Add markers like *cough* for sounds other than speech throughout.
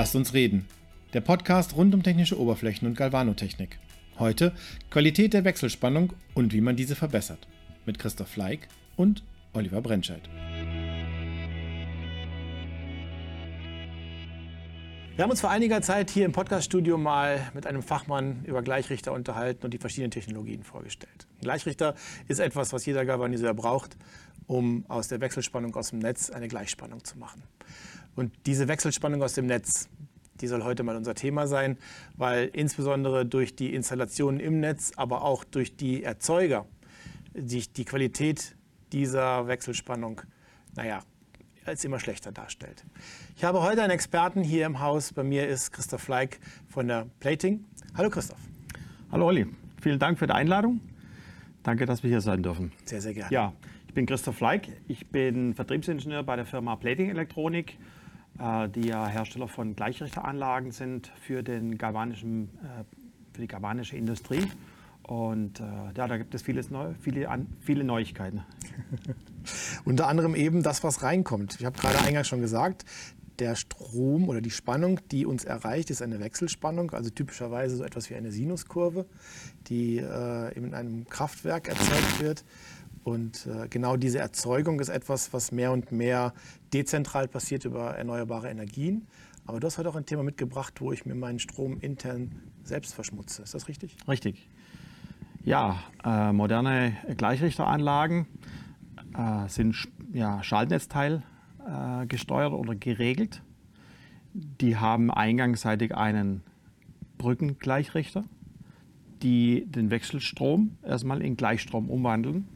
Lasst uns reden. Der Podcast rund um technische Oberflächen und Galvanotechnik. Heute Qualität der Wechselspannung und wie man diese verbessert. Mit Christoph Fleig und Oliver Brentscheid. Wir haben uns vor einiger Zeit hier im Podcaststudio mal mit einem Fachmann über Gleichrichter unterhalten und die verschiedenen Technologien vorgestellt. Ein Gleichrichter ist etwas, was jeder Galvaniseur braucht, um aus der Wechselspannung aus dem Netz eine Gleichspannung zu machen. Und diese Wechselspannung aus dem Netz, die soll heute mal unser Thema sein, weil insbesondere durch die Installationen im Netz, aber auch durch die Erzeuger, sich die Qualität dieser Wechselspannung, naja, als immer schlechter darstellt. Ich habe heute einen Experten hier im Haus. Bei mir ist Christoph Fleig von der Plating. Hallo Christoph. Hallo Olli, vielen Dank für die Einladung. Danke, dass wir hier sein dürfen. Sehr, sehr gerne. Ja, ich bin Christoph Fleig. Ich bin Vertriebsingenieur bei der Firma Plating Elektronik, die ja Hersteller von Gleichrichteranlagen sind für, den galvanischen, äh, für die galvanische Industrie. Und äh, ja, da gibt es vieles Neu viele, viele Neuigkeiten. *laughs* Unter anderem eben das, was reinkommt. Ich habe gerade eingangs schon gesagt, der Strom oder die Spannung, die uns erreicht, ist eine Wechselspannung, also typischerweise so etwas wie eine Sinuskurve, die äh, in einem Kraftwerk erzeugt wird. Und äh, genau diese Erzeugung ist etwas, was mehr und mehr dezentral passiert über erneuerbare Energien. Aber du hast heute auch ein Thema mitgebracht, wo ich mir meinen Strom intern selbst verschmutze. Ist das richtig? Richtig. Ja, äh, moderne Gleichrichteranlagen äh, sind ja, Schaltnetzteil äh, gesteuert oder geregelt. Die haben eingangsseitig einen Brückengleichrichter, die den Wechselstrom erstmal in Gleichstrom umwandeln,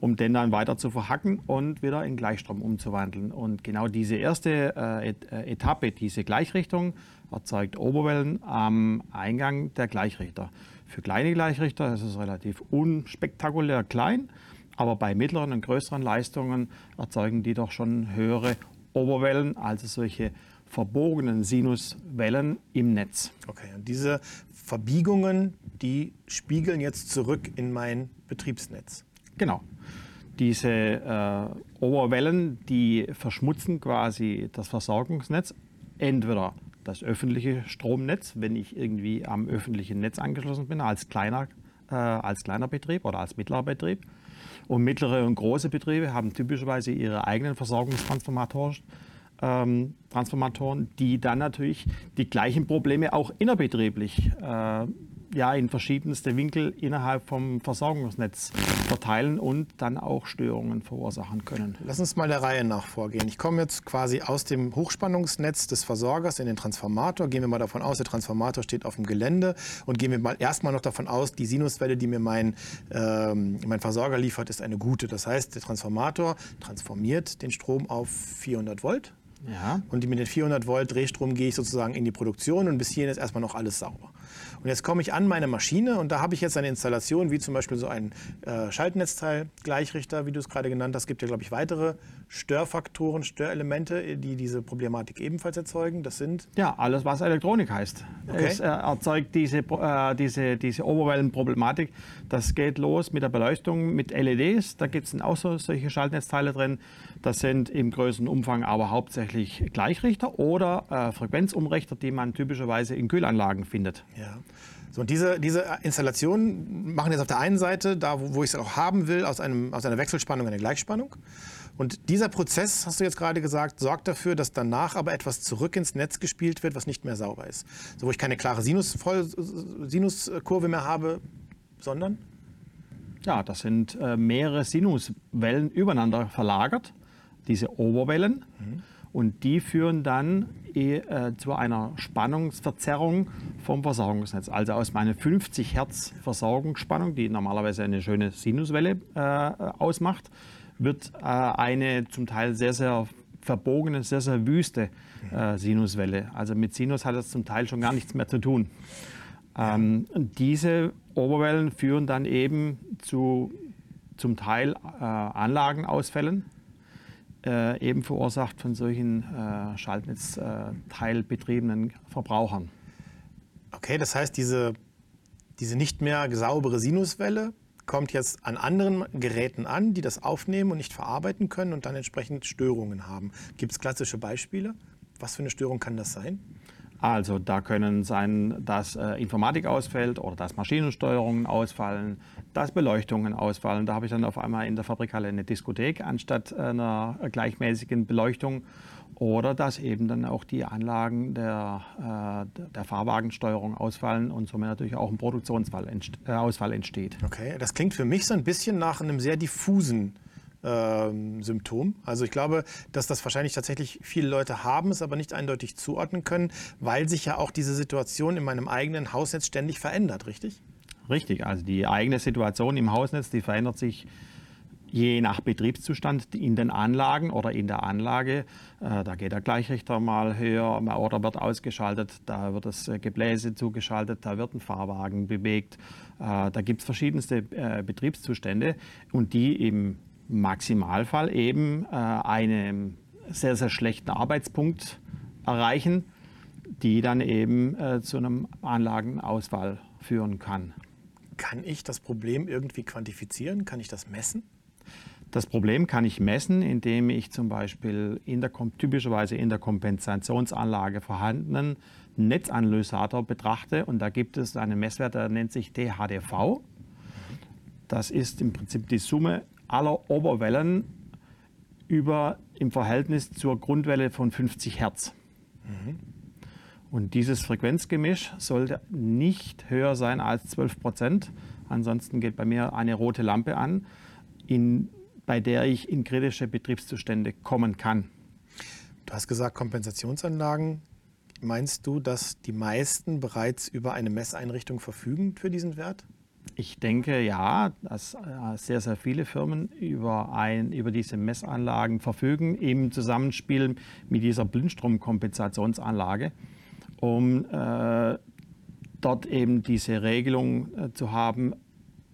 um den dann weiter zu verhacken und wieder in Gleichstrom umzuwandeln. Und genau diese erste äh, äh Etappe, diese Gleichrichtung, erzeugt Oberwellen am Eingang der Gleichrichter. Für kleine Gleichrichter ist es relativ unspektakulär klein, aber bei mittleren und größeren Leistungen erzeugen die doch schon höhere Oberwellen, also solche verbogenen Sinuswellen im Netz. Okay, und diese Verbiegungen, die spiegeln jetzt zurück in mein Betriebsnetz. Genau. Diese äh, Oberwellen, die verschmutzen quasi das Versorgungsnetz, entweder das öffentliche Stromnetz, wenn ich irgendwie am öffentlichen Netz angeschlossen bin, als kleiner, äh, als kleiner Betrieb oder als mittlerer Betrieb. Und mittlere und große Betriebe haben typischerweise ihre eigenen Versorgungstransformatoren, ähm, Transformatoren, die dann natürlich die gleichen Probleme auch innerbetrieblich äh, ja, in verschiedenste Winkel innerhalb vom Versorgungsnetz verteilen und dann auch Störungen verursachen können. Lass uns mal der Reihe nach vorgehen. Ich komme jetzt quasi aus dem Hochspannungsnetz des Versorgers in den Transformator. Gehen wir mal davon aus, der Transformator steht auf dem Gelände und gehen wir mal erstmal noch davon aus, die Sinuswelle, die mir mein, ähm, mein Versorger liefert, ist eine gute. Das heißt, der Transformator transformiert den Strom auf 400 Volt. Ja. Und mit den 400 Volt Drehstrom gehe ich sozusagen in die Produktion und bis hierhin ist erstmal noch alles sauber. Und jetzt komme ich an meine Maschine und da habe ich jetzt eine Installation, wie zum Beispiel so ein äh, Schaltnetzteil, Gleichrichter, wie du es gerade genannt hast. Es gibt ja, glaube ich, weitere Störfaktoren, Störelemente, die diese Problematik ebenfalls erzeugen. Das sind? Ja, alles, was Elektronik heißt. Okay. Es äh, erzeugt diese, äh, diese, diese Oberwellenproblematik. Das geht los mit der Beleuchtung mit LEDs. Da gibt es auch so, solche Schaltnetzteile drin. Das sind im größeren Umfang aber hauptsächlich Gleichrichter oder äh, Frequenzumrichter, die man typischerweise in Kühlanlagen findet. Ja. So, und diese, diese Installationen machen jetzt auf der einen Seite, da wo, wo ich es auch haben will, aus, einem, aus einer Wechselspannung eine Gleichspannung. Und dieser Prozess, hast du jetzt gerade gesagt, sorgt dafür, dass danach aber etwas zurück ins Netz gespielt wird, was nicht mehr sauber ist. So, wo ich keine klare Sinus, Sinuskurve mehr habe, sondern? Ja, das sind äh, mehrere Sinuswellen übereinander verlagert, diese Oberwellen. Mhm. Und die führen dann äh, zu einer Spannungsverzerrung vom Versorgungsnetz. Also aus meiner 50 Hertz Versorgungsspannung, die normalerweise eine schöne Sinuswelle äh, ausmacht, wird äh, eine zum Teil sehr, sehr verbogene, sehr, sehr wüste äh, Sinuswelle. Also mit Sinus hat das zum Teil schon gar nichts mehr zu tun. Ähm, diese Oberwellen führen dann eben zu zum Teil äh, Anlagenausfällen äh, eben verursacht von solchen äh, Schaltnetzteilbetriebenen Verbrauchern. Okay, das heißt, diese, diese nicht mehr saubere Sinuswelle kommt jetzt an anderen Geräten an, die das aufnehmen und nicht verarbeiten können und dann entsprechend Störungen haben. Gibt es klassische Beispiele? Was für eine Störung kann das sein? Also da können sein, dass äh, Informatik ausfällt oder dass Maschinensteuerungen ausfallen, dass Beleuchtungen ausfallen. Da habe ich dann auf einmal in der Fabrikhalle eine Diskothek anstatt einer gleichmäßigen Beleuchtung. Oder dass eben dann auch die Anlagen der, äh, der Fahrwagensteuerung ausfallen und somit natürlich auch ein Produktionsausfall äh, entsteht. Okay, das klingt für mich so ein bisschen nach einem sehr diffusen ähm, Symptom. Also ich glaube, dass das wahrscheinlich tatsächlich viele Leute haben, es aber nicht eindeutig zuordnen können, weil sich ja auch diese Situation in meinem eigenen Hausnetz ständig verändert, richtig? Richtig, also die eigene Situation im Hausnetz, die verändert sich je nach Betriebszustand in den Anlagen oder in der Anlage. Äh, da geht der Gleichrichter mal höher oder wird ausgeschaltet, da wird das äh, Gebläse zugeschaltet, da wird ein Fahrwagen bewegt. Äh, da gibt es verschiedenste Betriebszustände und die im Maximalfall eben einen sehr, sehr schlechten Arbeitspunkt erreichen, die dann eben zu einem Anlagenausfall führen kann. Kann ich das Problem irgendwie quantifizieren? Kann ich das messen? Das Problem kann ich messen, indem ich zum Beispiel in der, typischerweise in der Kompensationsanlage vorhandenen Netzanalysator betrachte. Und da gibt es einen Messwert, der nennt sich THDV. Das ist im Prinzip die Summe aller Oberwellen über, im Verhältnis zur Grundwelle von 50 Hertz. Mhm. Und dieses Frequenzgemisch sollte nicht höher sein als 12 Prozent. Ansonsten geht bei mir eine rote Lampe an. In bei der ich in kritische Betriebszustände kommen kann. Du hast gesagt Kompensationsanlagen. Meinst du, dass die meisten bereits über eine Messeinrichtung verfügen für diesen Wert? Ich denke ja, dass äh, sehr, sehr viele Firmen über, ein, über diese Messanlagen verfügen, im Zusammenspiel mit dieser Blindstromkompensationsanlage, um äh, dort eben diese Regelung äh, zu haben,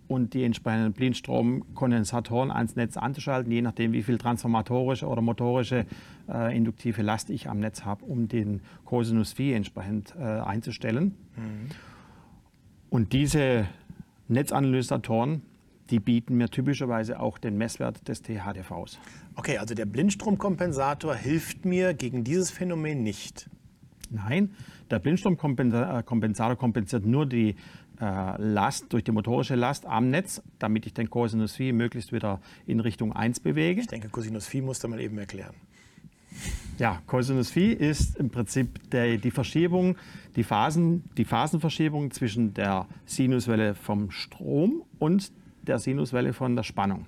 und die entsprechenden Blindstromkondensatoren ans Netz anzuschalten, je nachdem, wie viel transformatorische oder motorische äh, induktive Last ich am Netz habe, um den Cosinus Phi entsprechend äh, einzustellen. Mhm. Und diese Netzanalysatoren, die bieten mir typischerweise auch den Messwert des THDVs. Okay, also der Blindstromkompensator hilft mir gegen dieses Phänomen nicht. Nein, der Blindstromkompensator kompensiert nur die äh, Last, durch die motorische Last am Netz, damit ich den Cosinus Phi möglichst wieder in Richtung 1 bewege. Ich denke, Cosinus Phi musst du mal eben erklären. Ja, Cosinus Phi ist im Prinzip der, die Verschiebung, die, Phasen, die Phasenverschiebung zwischen der Sinuswelle vom Strom und der Sinuswelle von der Spannung.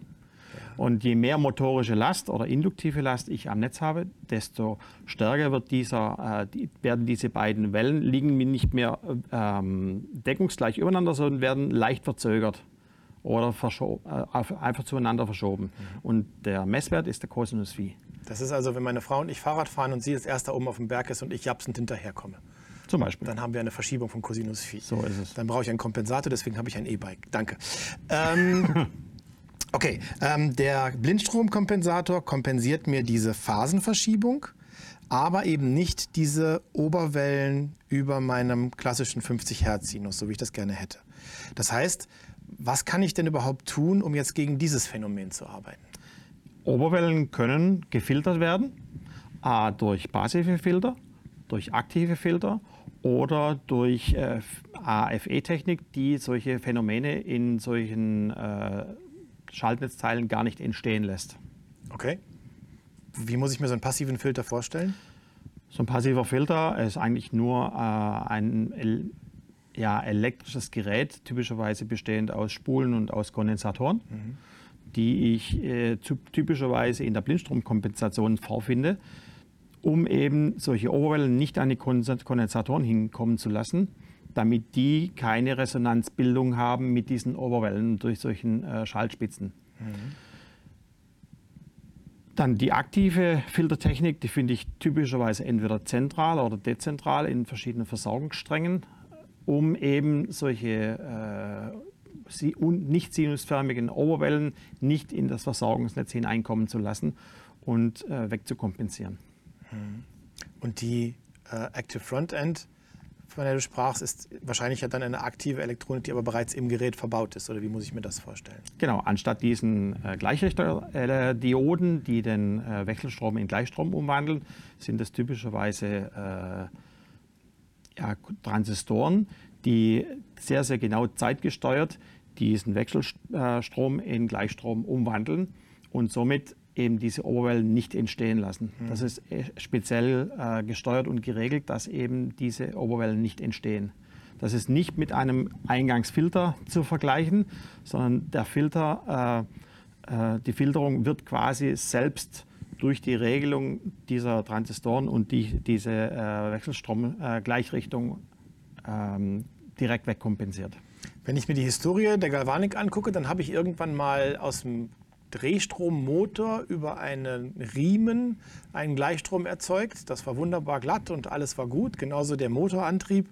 Und je mehr motorische Last oder induktive Last ich am Netz habe, desto stärker wird dieser, äh, die, werden diese beiden Wellen liegen nicht mehr ähm, deckungsgleich übereinander, sondern werden leicht verzögert oder äh, einfach zueinander verschoben. Mhm. Und der Messwert ist der Cosinus Phi. Das ist also, wenn meine Frau und ich Fahrrad fahren und sie als erster oben auf dem Berg ist und ich japsend hinterherkomme. Zum Beispiel. Dann haben wir eine Verschiebung von Cosinus Phi. So ist es. Dann brauche ich einen Kompensator, deswegen habe ich ein E-Bike. Danke. Ähm, *laughs* Okay, ähm, der Blindstromkompensator kompensiert mir diese Phasenverschiebung, aber eben nicht diese Oberwellen über meinem klassischen 50 Hertz Sinus, so wie ich das gerne hätte. Das heißt, was kann ich denn überhaupt tun, um jetzt gegen dieses Phänomen zu arbeiten? Oberwellen können gefiltert werden, A, durch passive Filter, durch aktive Filter oder durch äh, AFE-Technik, die solche Phänomene in solchen äh, Schaltnetzteilen gar nicht entstehen lässt. Okay. Wie muss ich mir so einen passiven Filter vorstellen? So ein passiver Filter ist eigentlich nur äh, ein ja, elektrisches Gerät, typischerweise bestehend aus Spulen und aus Kondensatoren, mhm. Die ich äh, typischerweise in der Blindstromkompensation vorfinde, um eben solche Oberwellen nicht an die Kondensatoren hinkommen zu lassen damit die keine Resonanzbildung haben mit diesen Oberwellen durch solchen äh, Schaltspitzen. Mhm. Dann die aktive Filtertechnik, die finde ich typischerweise entweder zentral oder dezentral in verschiedenen Versorgungssträngen, um eben solche äh, nicht sinusförmigen Oberwellen nicht in das Versorgungsnetz hineinkommen zu lassen und äh, wegzukompensieren. Mhm. Und die äh, Active Frontend, von der du sprachst, ist wahrscheinlich ja dann eine aktive Elektronik, die aber bereits im Gerät verbaut ist. Oder wie muss ich mir das vorstellen? Genau, anstatt diesen äh, Gleichrichterdioden, die den äh, Wechselstrom in Gleichstrom umwandeln, sind es typischerweise ja, Transistoren, die sehr, sehr genau zeitgesteuert diesen Wechselstrom in Gleichstrom umwandeln und somit eben diese Oberwellen nicht entstehen lassen. Mhm. Das ist äh, speziell äh, gesteuert und geregelt, dass eben diese Oberwellen nicht entstehen. Das ist nicht mit einem Eingangsfilter zu vergleichen, sondern der Filter, äh, äh, die Filterung wird quasi selbst durch die Regelung dieser Transistoren und die, diese äh, Wechselstromgleichrichtung ähm, direkt wegkompensiert. Wenn ich mir die Historie der Galvanik angucke, dann habe ich irgendwann mal aus dem Drehstrommotor über einen Riemen einen Gleichstrom erzeugt. Das war wunderbar glatt und alles war gut. Genauso der Motorantrieb,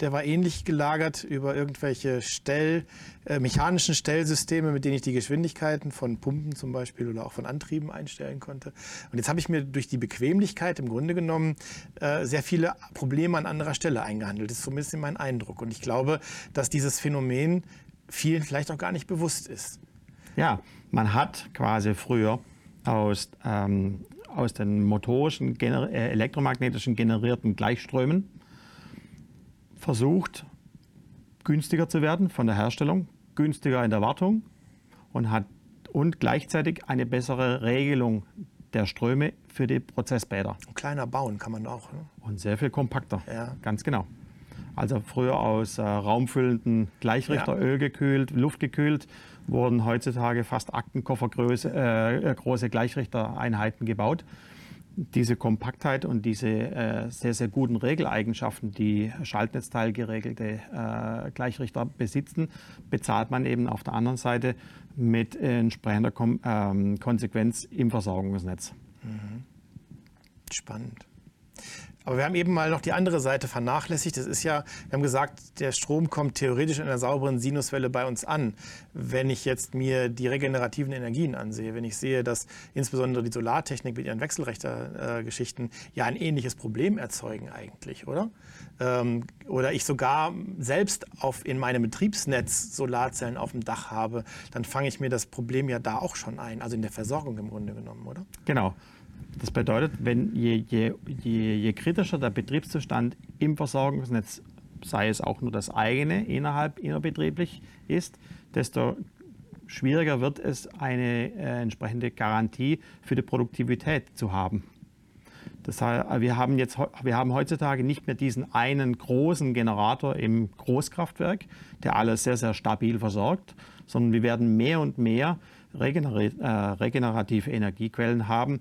der war ähnlich gelagert über irgendwelche Stell, äh, mechanischen Stellsysteme, mit denen ich die Geschwindigkeiten von Pumpen zum Beispiel oder auch von Antrieben einstellen konnte. Und jetzt habe ich mir durch die Bequemlichkeit im Grunde genommen äh, sehr viele Probleme an anderer Stelle eingehandelt. Das ist zumindest mein Eindruck. Und ich glaube, dass dieses Phänomen vielen vielleicht auch gar nicht bewusst ist. Ja, man hat quasi früher aus, ähm, aus den motorischen, gener äh, elektromagnetischen generierten Gleichströmen versucht, günstiger zu werden von der Herstellung, günstiger in der Wartung und hat und gleichzeitig eine bessere Regelung der Ströme für die Prozessbäder. kleiner bauen kann man auch. Ne? Und sehr viel kompakter. Ja. Ganz genau. Also früher aus äh, raumfüllenden Gleichrichteröl ja. gekühlt, luftgekühlt, wurden heutzutage fast Aktenkoffergröße äh, große Gleichrichtereinheiten gebaut. Diese Kompaktheit und diese äh, sehr, sehr guten Regeleigenschaften, die schaltnetzteilgeregelte äh, Gleichrichter besitzen, bezahlt man eben auf der anderen Seite mit entsprechender Kom ähm, Konsequenz im Versorgungsnetz. Mhm. Spannend. Aber wir haben eben mal noch die andere Seite vernachlässigt. Das ist ja, wir haben gesagt, der Strom kommt theoretisch in einer sauberen Sinuswelle bei uns an. Wenn ich jetzt mir die regenerativen Energien ansehe, wenn ich sehe, dass insbesondere die Solartechnik mit ihren Wechselrechtergeschichten ja ein ähnliches Problem erzeugen eigentlich, oder? Ähm, oder ich sogar selbst auf, in meinem Betriebsnetz Solarzellen auf dem Dach habe, dann fange ich mir das Problem ja da auch schon ein, also in der Versorgung im Grunde genommen, oder? Genau. Das bedeutet, wenn je, je, je, je kritischer der Betriebszustand im Versorgungsnetz, sei es auch nur das eigene innerhalb innerbetrieblich ist, desto schwieriger wird es, eine äh, entsprechende Garantie für die Produktivität zu haben. Das heißt, wir haben, jetzt, wir haben heutzutage nicht mehr diesen einen großen Generator im Großkraftwerk, der alles sehr, sehr stabil versorgt, sondern wir werden mehr und mehr äh, regenerative Energiequellen haben,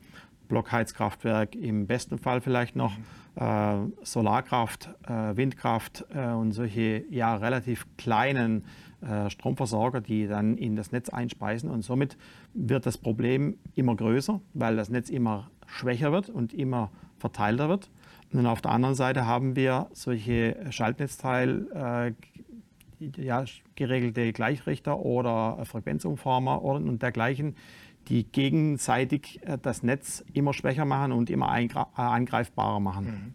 Blockheizkraftwerk, im besten Fall vielleicht noch äh, Solarkraft, äh, Windkraft äh, und solche ja relativ kleinen äh, Stromversorger, die dann in das Netz einspeisen. Und somit wird das Problem immer größer, weil das Netz immer schwächer wird und immer verteilter wird. Und auf der anderen Seite haben wir solche Schaltnetzteil äh, ja, geregelte Gleichrichter oder Frequenzumformer und dergleichen, die gegenseitig äh, das Netz immer schwächer machen und immer äh, angreifbarer machen. Mhm.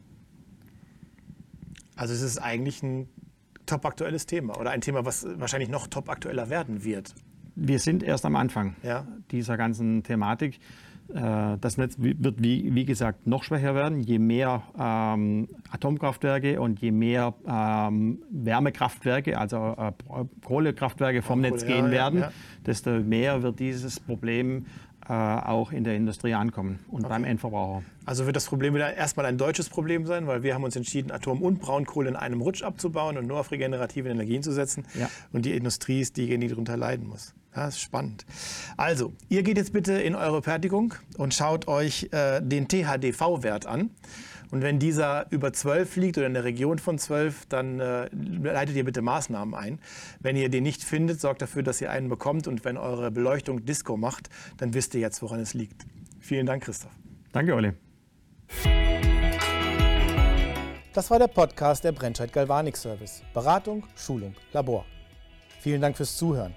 Also es ist eigentlich ein topaktuelles Thema oder ein Thema, was wahrscheinlich noch topaktueller werden wird. Wir sind erst am Anfang ja. dieser ganzen Thematik. Äh, das Netz wird, wie, wie, gesagt, noch schwächer werden, je mehr ähm, Atomkraftwerke und je mehr ähm, Wärmekraftwerke, also äh, Kohlekraftwerke vom Kohle, Netz gehen ja, werden, ja. desto mehr wird dieses Problem äh, auch in der Industrie ankommen und okay. beim Endverbraucher. Also wird das Problem wieder erstmal ein deutsches Problem sein, weil wir haben uns entschieden, Atom- und Braunkohle in einem Rutsch abzubauen und nur auf regenerative Energien zu setzen. Und die Industrie ist diejenige, die darunter leiden muss. Ja, ist spannend. Also, ihr geht jetzt bitte in eure Fertigung und schaut euch äh, den THDV-Wert an. Und wenn dieser über 12 liegt oder in der Region von 12, dann äh, leitet ihr bitte Maßnahmen ein. Wenn ihr den nicht findet, sorgt dafür, dass ihr einen bekommt. Und wenn eure Beleuchtung Disco macht, dann wisst ihr jetzt, woran es liegt. Vielen Dank, Christoph. Danke, Olli. Das war der Podcast der Brennscheid Galvanik Service. Beratung, Schulung, Labor. Vielen Dank fürs Zuhören.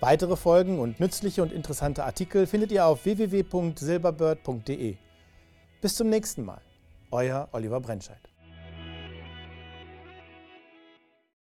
Weitere Folgen und nützliche und interessante Artikel findet ihr auf www.silberbird.de. Bis zum nächsten Mal. Euer Oliver Brennscheid.